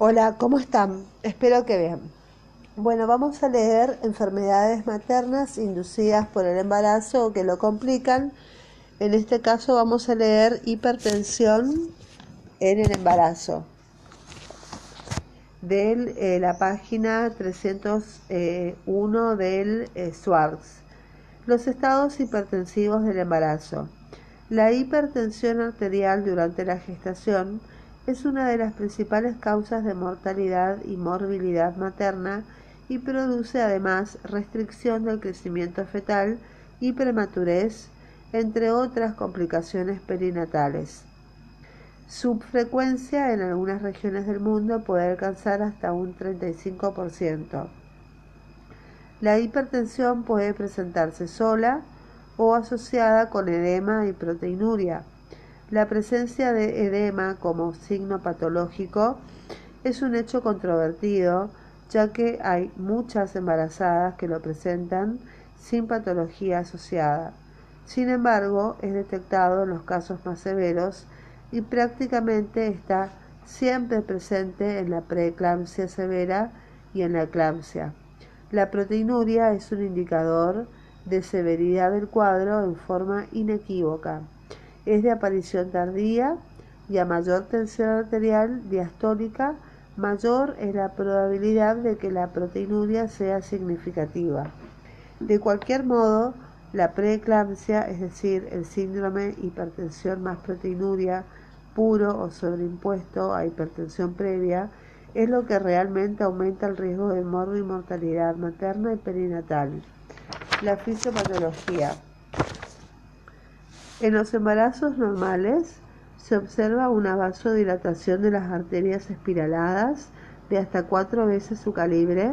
Hola, ¿cómo están? Espero que bien. Bueno, vamos a leer enfermedades maternas inducidas por el embarazo o que lo complican. En este caso vamos a leer hipertensión en el embarazo de eh, la página 301 del eh, SWARS. Los estados hipertensivos del embarazo. La hipertensión arterial durante la gestación es una de las principales causas de mortalidad y morbilidad materna y produce además restricción del crecimiento fetal y prematurez, entre otras complicaciones perinatales. Su frecuencia en algunas regiones del mundo puede alcanzar hasta un 35%. La hipertensión puede presentarse sola o asociada con edema y proteinuria. La presencia de edema como signo patológico es un hecho controvertido, ya que hay muchas embarazadas que lo presentan sin patología asociada. Sin embargo, es detectado en los casos más severos y prácticamente está siempre presente en la preeclampsia severa y en la eclampsia. La proteinuria es un indicador de severidad del cuadro en forma inequívoca es de aparición tardía y a mayor tensión arterial diastólica, mayor es la probabilidad de que la proteinuria sea significativa. De cualquier modo, la preeclampsia, es decir, el síndrome hipertensión más proteinuria puro o sobreimpuesto a hipertensión previa, es lo que realmente aumenta el riesgo de morbo y mortalidad materna y perinatal. La fisiopatología. En los embarazos normales se observa una vasodilatación de las arterias espiraladas de hasta cuatro veces su calibre,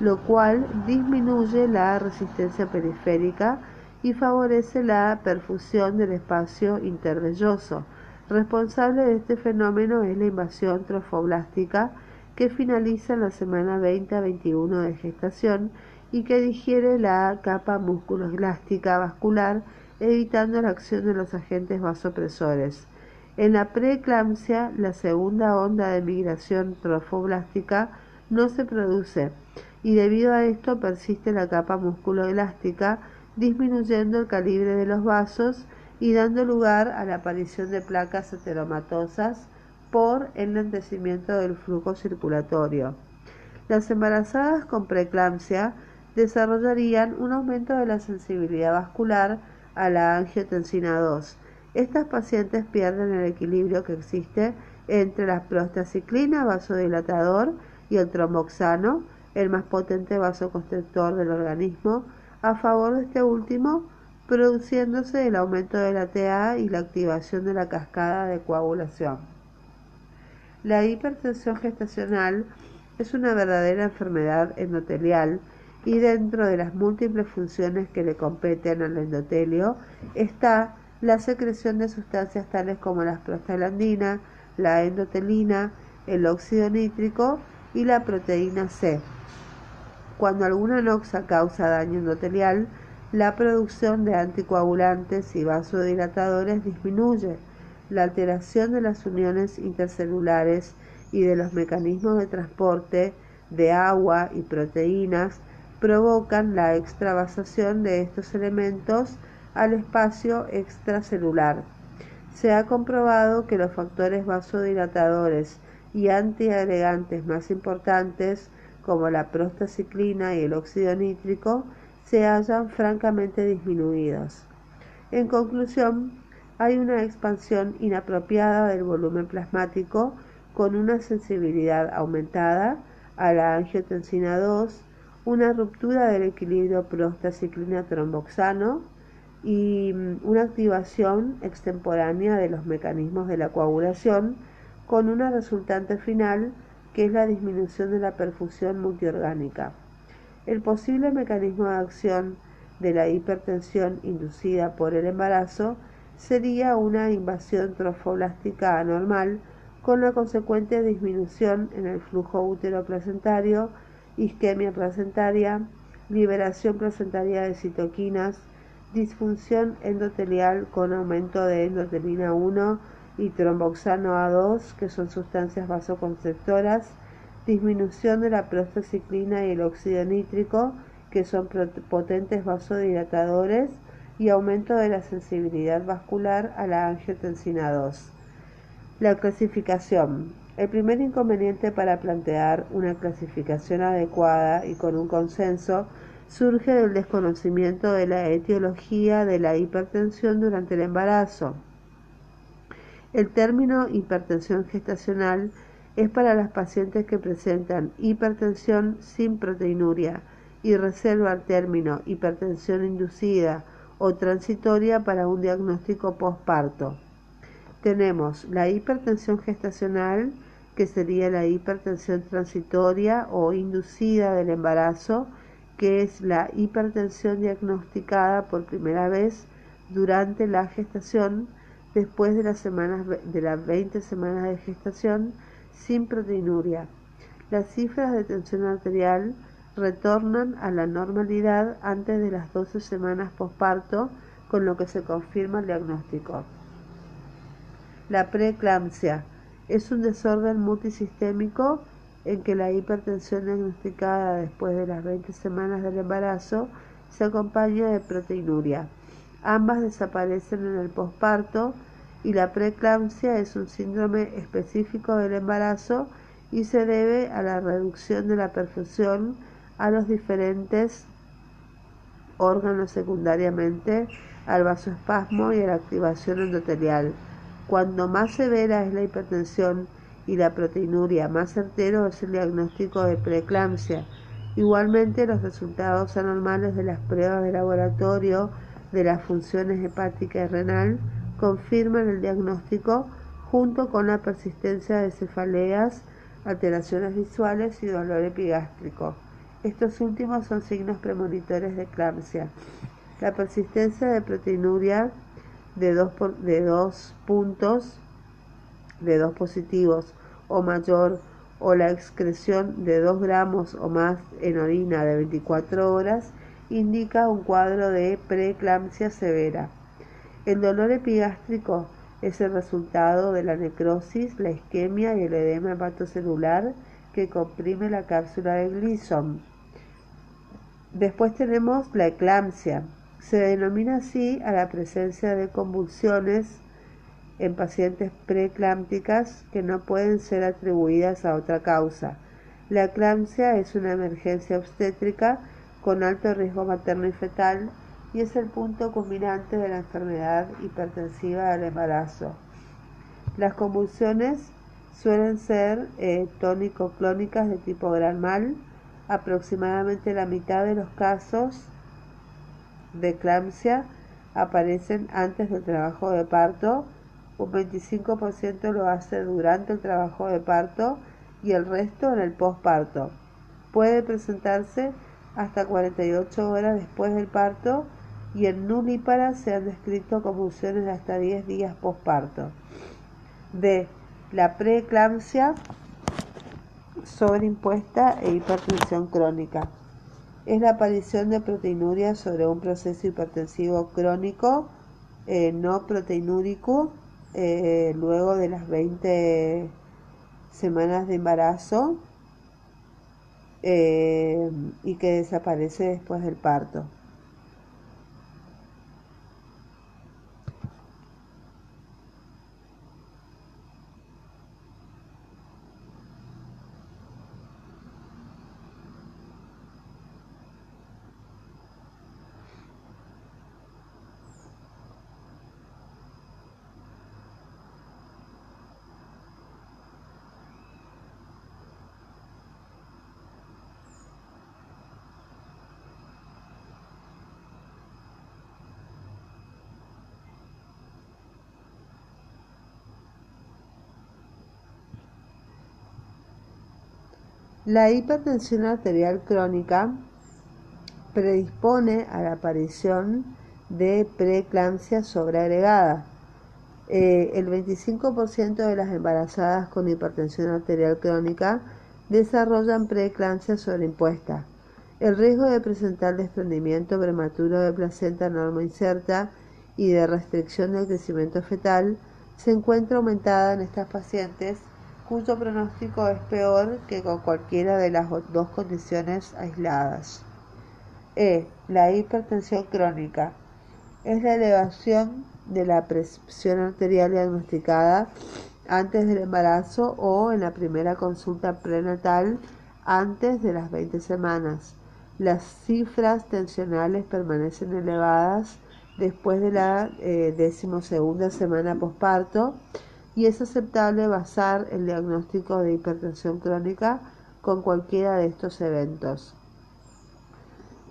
lo cual disminuye la resistencia periférica y favorece la perfusión del espacio intervelloso. Responsable de este fenómeno es la invasión trofoblástica que finaliza en la semana 20 a 21 de gestación y que digiere la capa musculoelástica vascular evitando la acción de los agentes vasopresores. En la preeclampsia, la segunda onda de migración trofoblástica no se produce y debido a esto persiste la capa musculoelástica, disminuyendo el calibre de los vasos y dando lugar a la aparición de placas heteromatosas por enlentecimiento del flujo circulatorio. Las embarazadas con preeclampsia desarrollarían un aumento de la sensibilidad vascular a la angiotensina 2. Estas pacientes pierden el equilibrio que existe entre la prostaciclina, vasodilatador, y el tromboxano, el más potente vasoconstrictor del organismo, a favor de este último, produciéndose el aumento de la TA y la activación de la cascada de coagulación. La hipertensión gestacional es una verdadera enfermedad endotelial y dentro de las múltiples funciones que le competen al endotelio está la secreción de sustancias tales como la prostaglandina, la endotelina, el óxido nítrico y la proteína C. Cuando alguna noxa causa daño endotelial, la producción de anticoagulantes y vasodilatadores disminuye. La alteración de las uniones intercelulares y de los mecanismos de transporte de agua y proteínas provocan la extravasación de estos elementos al espacio extracelular. Se ha comprobado que los factores vasodilatadores y antiagregantes más importantes, como la prostaciclina y el óxido nítrico, se hallan francamente disminuidos. En conclusión, hay una expansión inapropiada del volumen plasmático con una sensibilidad aumentada a la angiotensina 2, una ruptura del equilibrio prostaciclina-tromboxano y mm, una activación extemporánea de los mecanismos de la coagulación con una resultante final que es la disminución de la perfusión multiorgánica. El posible mecanismo de acción de la hipertensión inducida por el embarazo sería una invasión trofoblástica anormal con la consecuente disminución en el flujo útero-placentario isquemia placentaria, liberación placentaria de citoquinas, disfunción endotelial con aumento de endotelina 1 y tromboxano A2, que son sustancias vasoconstrictoras, disminución de la prostaciclina y el óxido nítrico, que son potentes vasodilatadores, y aumento de la sensibilidad vascular a la angiotensina 2. La clasificación. El primer inconveniente para plantear una clasificación adecuada y con un consenso surge del desconocimiento de la etiología de la hipertensión durante el embarazo. El término hipertensión gestacional es para las pacientes que presentan hipertensión sin proteinuria y reserva el término hipertensión inducida o transitoria para un diagnóstico postparto. Tenemos la hipertensión gestacional, que sería la hipertensión transitoria o inducida del embarazo, que es la hipertensión diagnosticada por primera vez durante la gestación después de las, semanas, de las 20 semanas de gestación sin proteinuria. Las cifras de tensión arterial retornan a la normalidad antes de las 12 semanas posparto, con lo que se confirma el diagnóstico. La preeclampsia es un desorden multisistémico en que la hipertensión diagnosticada después de las 20 semanas del embarazo se acompaña de proteinuria. Ambas desaparecen en el posparto y la preeclampsia es un síndrome específico del embarazo y se debe a la reducción de la perfusión a los diferentes órganos secundariamente al vasoespasmo y a la activación endotelial. Cuando más severa es la hipertensión y la proteinuria, más certero es el diagnóstico de preeclampsia. Igualmente, los resultados anormales de las pruebas de laboratorio de las funciones hepática y renal confirman el diagnóstico junto con la persistencia de cefaleas, alteraciones visuales y dolor epigástrico. Estos últimos son signos premonitores de eclampsia. La persistencia de proteinuria de dos, de dos puntos, de dos positivos o mayor, o la excreción de 2 gramos o más en orina de 24 horas, indica un cuadro de preeclampsia severa. El dolor epigástrico es el resultado de la necrosis, la isquemia y el edema hepatocelular que comprime la cápsula de Gleason. Después tenemos la eclampsia. Se denomina así a la presencia de convulsiones en pacientes preeclámpticas que no pueden ser atribuidas a otra causa. La eclampsia es una emergencia obstétrica con alto riesgo materno y fetal y es el punto culminante de la enfermedad hipertensiva del embarazo. Las convulsiones suelen ser eh, tónico-clónicas de tipo gran mal. Aproximadamente la mitad de los casos de eclampsia aparecen antes del trabajo de parto, un 25% lo hace durante el trabajo de parto y el resto en el postparto. Puede presentarse hasta 48 horas después del parto y en nulípara se han descrito convulsiones hasta 10 días posparto. D. La preeclampsia sobreimpuesta e hipertensión crónica. Es la aparición de proteinuria sobre un proceso hipertensivo crónico eh, no proteinúrico eh, luego de las 20 semanas de embarazo eh, y que desaparece después del parto. La hipertensión arterial crónica predispone a la aparición de preeclampsia sobreagregada. Eh, el 25% de las embarazadas con hipertensión arterial crónica desarrollan preeclampsia sobreimpuesta. El riesgo de presentar desprendimiento prematuro de placenta inserta y de restricción del crecimiento fetal se encuentra aumentada en estas pacientes cuyo pronóstico es peor que con cualquiera de las dos condiciones aisladas. E. La hipertensión crónica es la elevación de la presión arterial diagnosticada antes del embarazo o en la primera consulta prenatal antes de las 20 semanas. Las cifras tensionales permanecen elevadas después de la eh, decimosegunda semana posparto y es aceptable basar el diagnóstico de hipertensión crónica con cualquiera de estos eventos.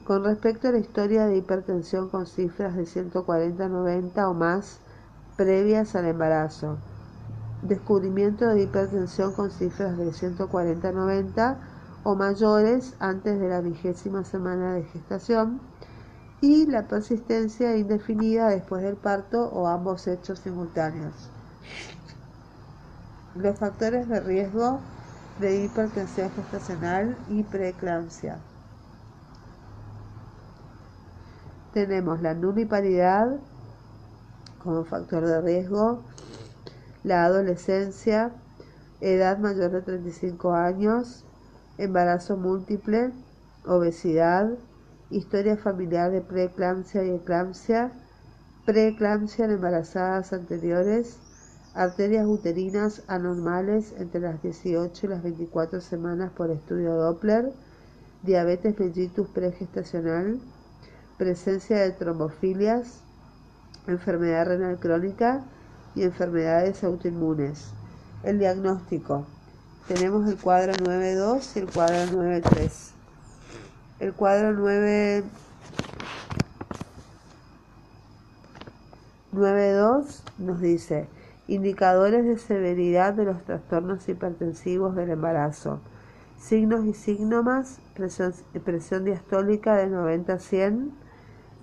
Con respecto a la historia de hipertensión con cifras de 140-90 o más previas al embarazo, descubrimiento de hipertensión con cifras de 140-90 o mayores antes de la vigésima semana de gestación y la persistencia indefinida después del parto o ambos hechos simultáneos. Los factores de riesgo de hipertensión gestacional y preeclampsia. Tenemos la nuliparidad como factor de riesgo, la adolescencia, edad mayor de 35 años, embarazo múltiple, obesidad, historia familiar de preeclampsia y eclampsia, preeclampsia en embarazadas anteriores, arterias uterinas anormales entre las 18 y las 24 semanas por estudio Doppler, diabetes mellitus pregestacional, presencia de trombofilias, enfermedad renal crónica y enfermedades autoinmunes. El diagnóstico. Tenemos el cuadro 9.2 y el cuadro 9.3. El cuadro 9... 9.2 nos dice indicadores de severidad de los trastornos hipertensivos del embarazo, signos y signomas, presión, presión diastólica de 90 a 100,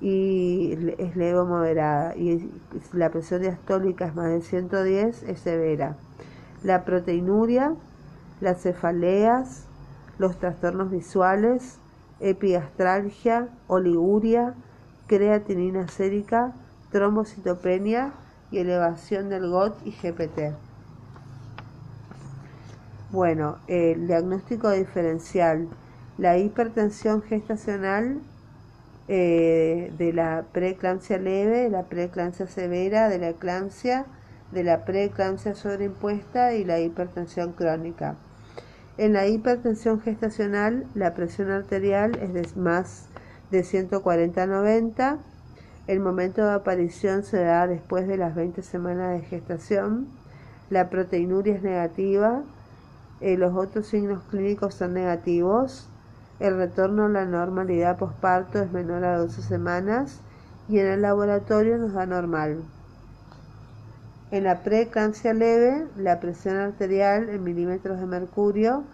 y es leve moderada y la presión diastólica es más de 110 es severa. La proteinuria, las cefaleas, los trastornos visuales, epigastralgia, oliguria, creatinina sérica, trombocitopenia y elevación del GOT y GPT. Bueno, el diagnóstico diferencial. La hipertensión gestacional eh, de la preeclampsia leve, de la preeclampsia severa, de la eclampsia, de la preeclampsia sobreimpuesta y la hipertensión crónica. En la hipertensión gestacional, la presión arterial es de más de 140 a 90. El momento de aparición se da después de las 20 semanas de gestación. La proteinuria es negativa. Eh, los otros signos clínicos son negativos el retorno a la normalidad posparto es menor a 12 semanas y en el laboratorio nos da normal. En la preeclampsia leve, la presión arterial en milímetros de mercurio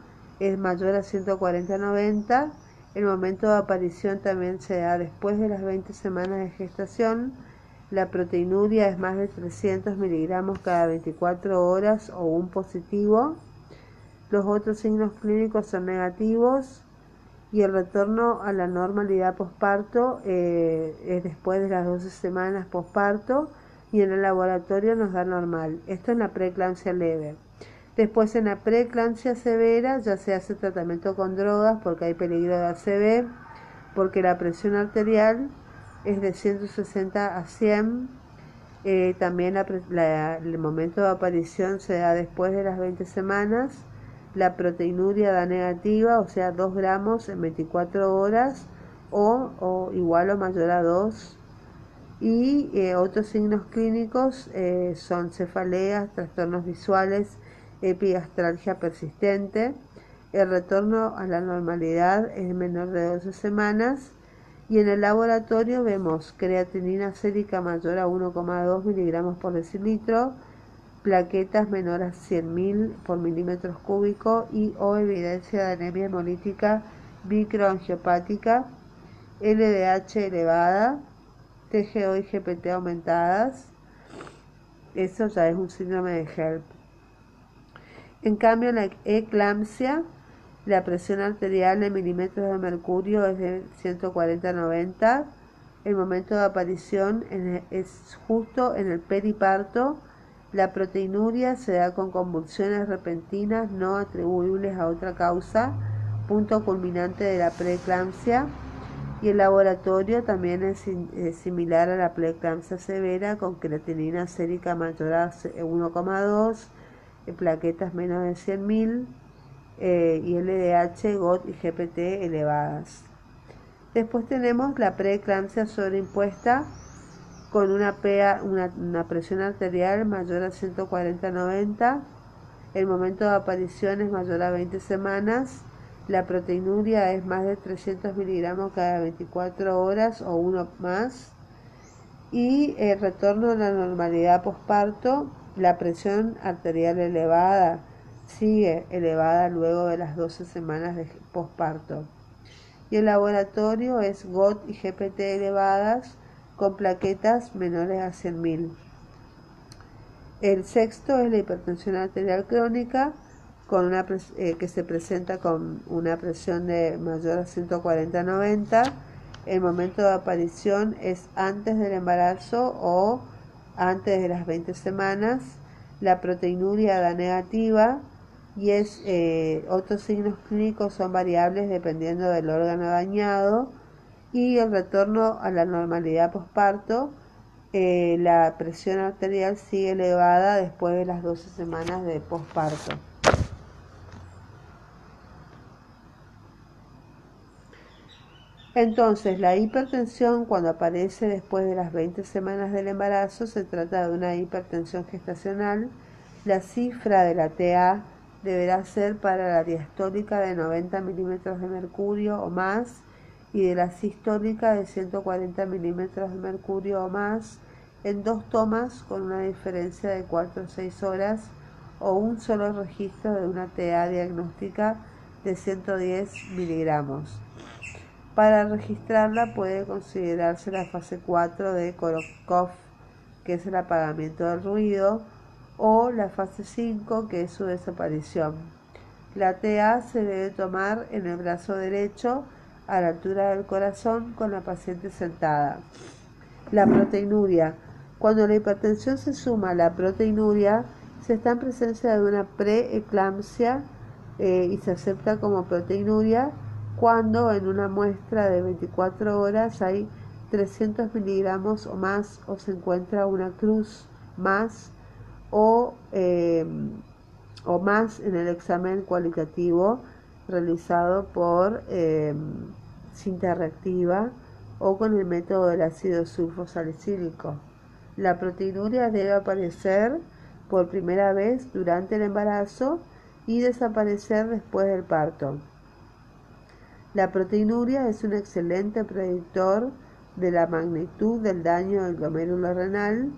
es mayor a 140-90. El momento de aparición también se da después de las 20 semanas de gestación. La proteinuria es más de 300 miligramos cada 24 horas o un positivo. Los otros signos clínicos son negativos y el retorno a la normalidad posparto eh, es después de las 12 semanas posparto y en el laboratorio nos da normal. Esto es la preeclampsia leve. Después en la preeclampsia severa ya se hace tratamiento con drogas porque hay peligro de ACV, porque la presión arterial es de 160 a 100. Eh, también el momento de aparición se da después de las 20 semanas la proteinuria da negativa, o sea, 2 gramos en 24 horas o, igual o mayor a 2. Y eh, otros signos clínicos eh, son cefaleas, trastornos visuales, epigastralgia persistente. El retorno a la normalidad es menor de 12 semanas. Y en el laboratorio vemos creatinina sérica mayor a 1,2 miligramos por decilitro, plaquetas menor a 100.000 por milímetros cúbicos y o evidencia de anemia hemolítica microangiopática, LDH elevada, TGO y GPT aumentadas. Eso ya es un síndrome de HELP. En cambio, la eclampsia, la presión arterial en milímetros de mercurio es de 140 a 90. El momento de aparición es justo en el periparto La proteinuria se da con convulsiones repentinas no atribuibles a otra causa, punto culminante de la preeclampsia, y el laboratorio también es, similar a la preeclampsia severa con creatinina sérica mayor a 1,2, plaquetas menos de 100.000 eh, y LDH, GOT y GPT elevadas. Después tenemos la preeclampsia sobreimpuesta con una, una, presión arterial mayor a 140-90, el momento de aparición es mayor a 20 semanas, la proteinuria es más de 300 miligramos cada 24 horas o uno más, y el retorno a la normalidad posparto, la presión arterial elevada sigue elevada luego de las 12 semanas de posparto. Y el laboratorio es GOT y GPT elevadas, con plaquetas menores a 100.000. El sexto es la hipertensión arterial crónica con una eh, que se presenta con una presión de mayor a 140-90. El momento de aparición es antes del embarazo o antes de las 20 semanas. La proteinuria da negativa y es, eh, otros signos clínicos son variables dependiendo del órgano dañado y el retorno a la normalidad posparto, eh, la presión arterial sigue elevada después de las 12 semanas de posparto. Entonces, la hipertensión cuando aparece después de las 20 semanas del embarazo se trata de una hipertensión gestacional. La cifra de la TA deberá ser para la diastólica de 90 milímetros de mercurio o más y de la sistólica de 140 milímetros de mercurio o más en dos tomas con una diferencia de 4 o 6 horas o un solo registro de una TA diagnóstica de 110 miligramos. Para registrarla puede considerarse la fase 4 de Korokov, que es el apagamiento del ruido, o la fase 5, que es su desaparición. La TA se debe tomar en el brazo derecho a la altura del corazón con la paciente sentada. La proteinuria. Cuando la hipertensión se suma a la proteinuria, se está en presencia de una preeclampsia eh, y se acepta como proteinuria cuando en una muestra de 24 horas hay 300 miligramos o más o se encuentra una cruz más o, eh, o más en el examen cualitativo realizado por eh, cinta reactiva o con el método del ácido sulfosalicílico. La proteinuria debe aparecer por primera vez durante el embarazo y desaparecer después del parto. La proteinuria es un excelente predictor de la magnitud del daño del glomérulo renal.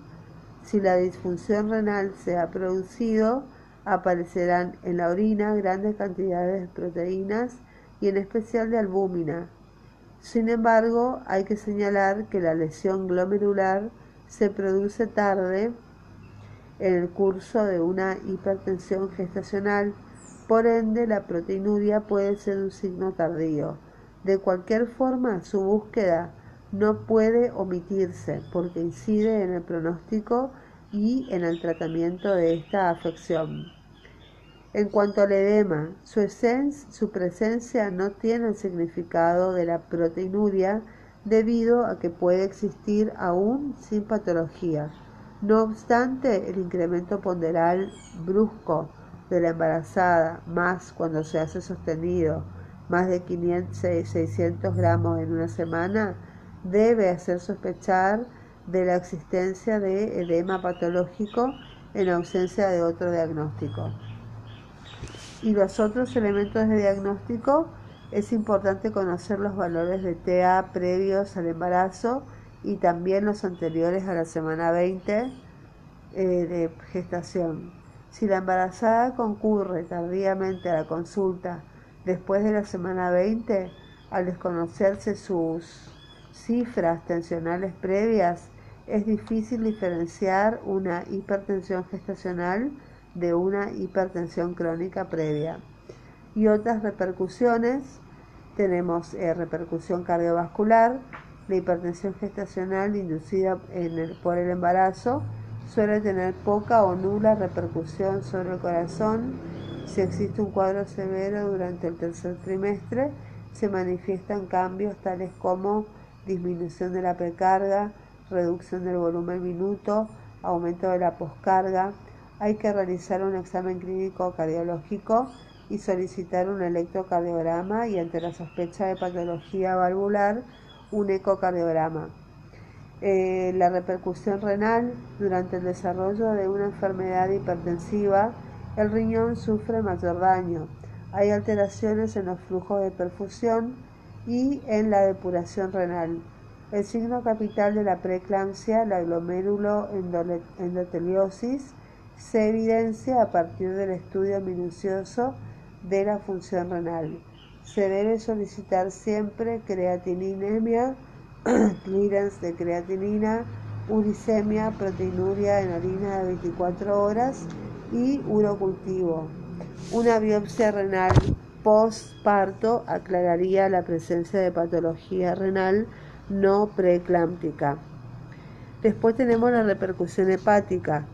Si la disfunción renal se ha producido, aparecerán en la orina grandes cantidades de proteínas y en especial de albúmina. Sin embargo, hay que señalar que la lesión glomerular se produce tarde en el curso de una hipertensión gestacional, por ende la proteinuria puede ser un signo tardío. De cualquier forma, su búsqueda no puede omitirse porque incide en el pronóstico y en el tratamiento de esta afección. En cuanto al edema, su, esencia, su presencia no tiene el significado de la proteinuria debido a que puede existir aún sin patología. No obstante, el incremento ponderal brusco de la embarazada, más cuando se hace sostenido, más de 500, 600 gramos en una semana, debe hacer sospechar de la existencia de edema patológico en ausencia de otro diagnóstico y los otros elementos de diagnóstico, es importante conocer los valores de TA previos al embarazo y también los anteriores a la semana 20 eh, de gestación. Si la embarazada concurre tardíamente a la consulta después de la semana 20, al desconocerse sus cifras tensionales previas, es difícil diferenciar una hipertensión gestacional de una hipertensión crónica previa. Y otras repercusiones, tenemos eh, repercusión cardiovascular, la hipertensión gestacional inducida por el embarazo Suele tener poca o nula repercusión sobre el corazón. Si existe un cuadro severo durante el tercer trimestre, se manifiestan cambios tales como disminución de la precarga, reducción del volumen minuto, aumento de la poscarga. Hay que realizar un examen clínico cardiológico y solicitar un electrocardiograma y ante la sospecha de patología valvular un ecocardiograma. Eh, la repercusión renal durante el desarrollo de una enfermedad hipertensiva, el riñón sufre mayor daño. Hay alteraciones en los flujos de perfusión y en la depuración renal. El signo capital de la preeclampsia, la glomérulo endoteliosis, se evidencia a partir del estudio minucioso de la función renal. Se debe solicitar siempre creatininemia, clearance de creatinina, uricemia, proteinuria en orina de 24 horas y urocultivo. Una biopsia renal postparto aclararía la presencia de patología renal no preeclámptica. Después tenemos la repercusión hepática.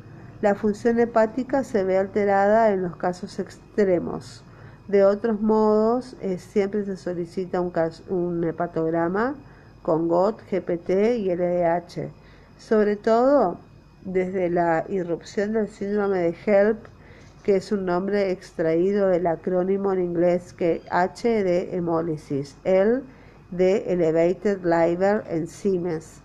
La función hepática se ve alterada en los casos extremos. De otros modos, eh, siempre se solicita un, un hepatograma con GOT, GPT y LDH. Sobre todo desde la irrupción del síndrome de HELP, que es un nombre extraído del acrónimo en inglés que H de hemólisis, L de Elevated Liver Enzymes,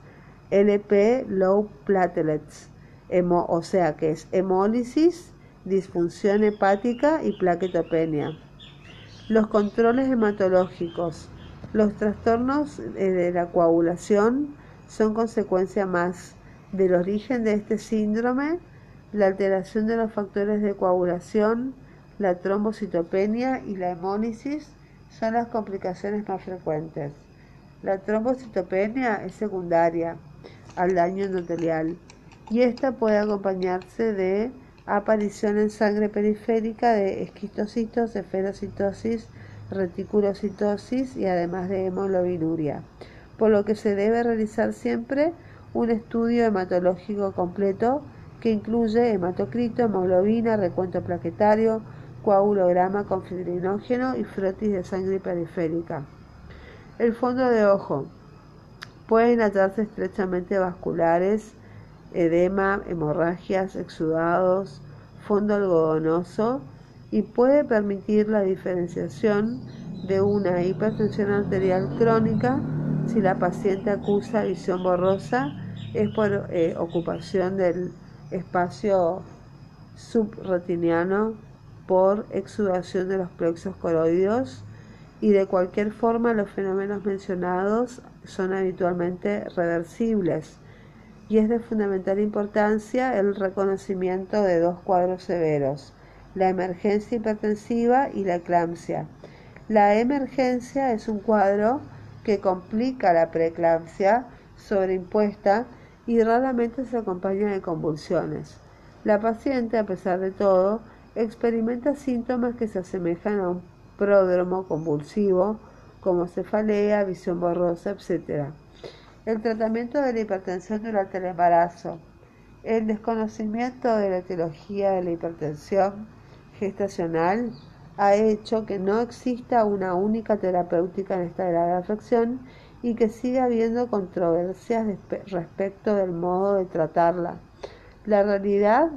LP Low Platelets, o sea que es hemólisis, disfunción hepática y plaquetopenia. Los controles hematológicos. Los trastornos eh, de la coagulación son consecuencia más del origen de este síndrome, la alteración de los factores de coagulación, la trombocitopenia y la hemólisis son las complicaciones más frecuentes. La trombocitopenia es secundaria al daño endotelial y esta puede acompañarse de aparición en sangre periférica de esquistocitos, esferocitosis, reticulocitosis y además de hemoglobinuria, por lo que se debe realizar siempre un estudio hematológico completo que incluye hematocrito, hemoglobina, recuento plaquetario, coagulograma con fibrinógeno y frotis de sangre periférica. El fondo de ojo. Pueden hallarse estrechamente vasculares edema, hemorragias, exudados, fondo algodonoso y puede permitir la diferenciación de una hipertensión arterial crónica si la paciente acusa visión borrosa es por eh, ocupación del espacio subretiniano por exudación de los plexos coroideos y de cualquier forma los fenómenos mencionados son habitualmente reversibles. Y es de fundamental importancia el reconocimiento de dos cuadros severos, la emergencia hipertensiva y la eclampsia. La emergencia es un cuadro que complica la preeclampsia sobreimpuesta y raramente se acompaña de convulsiones. La paciente, a pesar de todo, experimenta síntomas que se asemejan a un pródromo convulsivo, como cefalea, visión borrosa, etc el tratamiento de la hipertensión durante el embarazo, el desconocimiento de la etiología de la hipertensión gestacional ha hecho que no exista una única terapéutica en esta grave afección y que siga habiendo controversias respecto del modo de tratarla. La realidad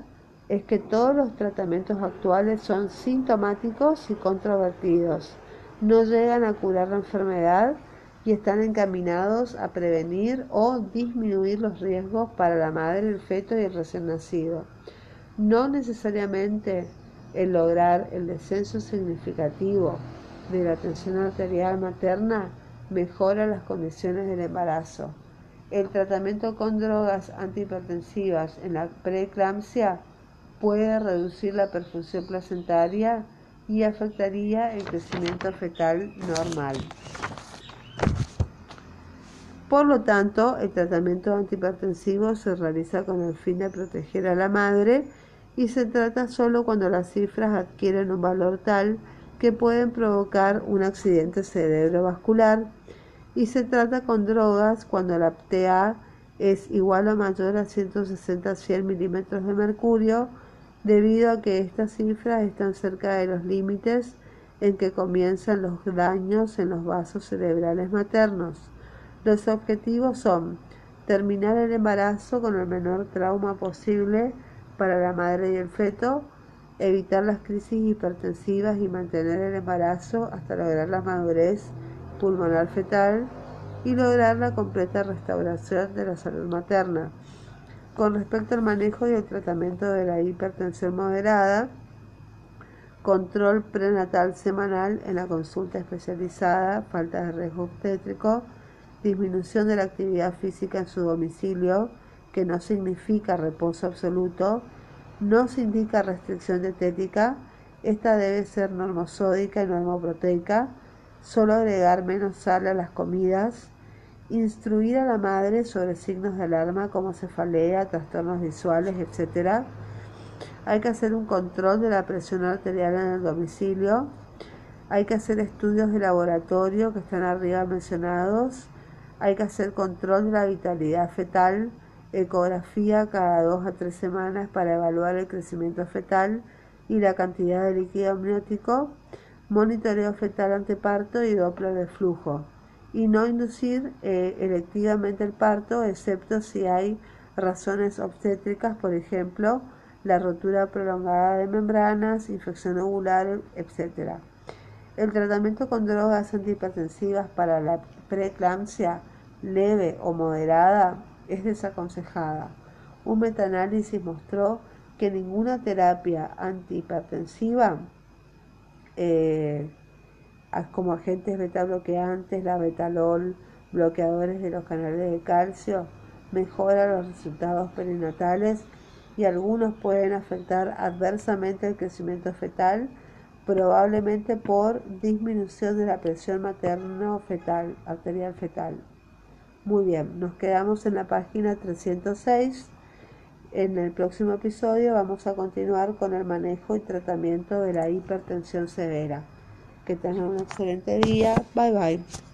es que todos los tratamientos actuales son sintomáticos y controvertidos. No llegan a curar la enfermedad y están encaminados a prevenir o disminuir los riesgos para la madre, el feto y el recién nacido. No necesariamente el lograr el descenso significativo de la tensión arterial materna mejora las condiciones del embarazo. El tratamiento con drogas antihipertensivas en la preeclampsia puede reducir la perfusión placentaria y afectaría el crecimiento fetal normal. Por lo tanto, el tratamiento antihipertensivo se realiza con el fin de proteger a la madre y se trata solo cuando las cifras adquieren un valor tal que pueden provocar un accidente cerebrovascular y se trata con drogas cuando la PTA es igual o mayor a 160-100 milímetros de mercurio, debido a que estas cifras están cerca de los límites en que comienzan los daños en los vasos cerebrales maternos. Los objetivos son terminar el embarazo con el menor trauma posible para la madre y el feto, evitar las crisis hipertensivas y mantener el embarazo hasta lograr la madurez pulmonar fetal y lograr la completa restauración de la salud materna. Con respecto al manejo y el tratamiento de la hipertensión moderada, control prenatal semanal en la consulta especializada, falta de riesgo obstétrico, disminución de la actividad física en su domicilio, que no significa reposo absoluto, no se indica restricción dietética, esta debe ser normosódica y normoproteica, solo agregar menos sal a las comidas, instruir a la madre sobre signos de alarma como cefalea, trastornos visuales, etc. Hay que hacer un control de la presión arterial en el domicilio. Hay que hacer estudios de laboratorio que están arriba mencionados. Hay que hacer control de la vitalidad fetal, ecografía cada dos a tres semanas para evaluar el crecimiento fetal y la cantidad de líquido amniótico, monitoreo fetal anteparto y doppler de flujo y no inducir eh, electivamente el parto, excepto si hay razones obstétricas, por ejemplo, la rotura prolongada de membranas, infección ovular, etc. El tratamiento con drogas antihipertensivas para la preeclampsia leve o moderada es desaconsejada. Un metaanálisis mostró que ninguna terapia antihipertensiva eh, como agentes beta bloqueantes, la betalol, bloqueadores de los canales de calcio, mejora los resultados perinatales y algunos pueden afectar adversamente el crecimiento fetal, probablemente por disminución de la presión materno-fetal, arterial fetal. Muy bien, nos quedamos en la página 306. En el próximo episodio vamos a continuar con el manejo y tratamiento de la hipertensión severa. Que tengan un excelente día. Bye bye.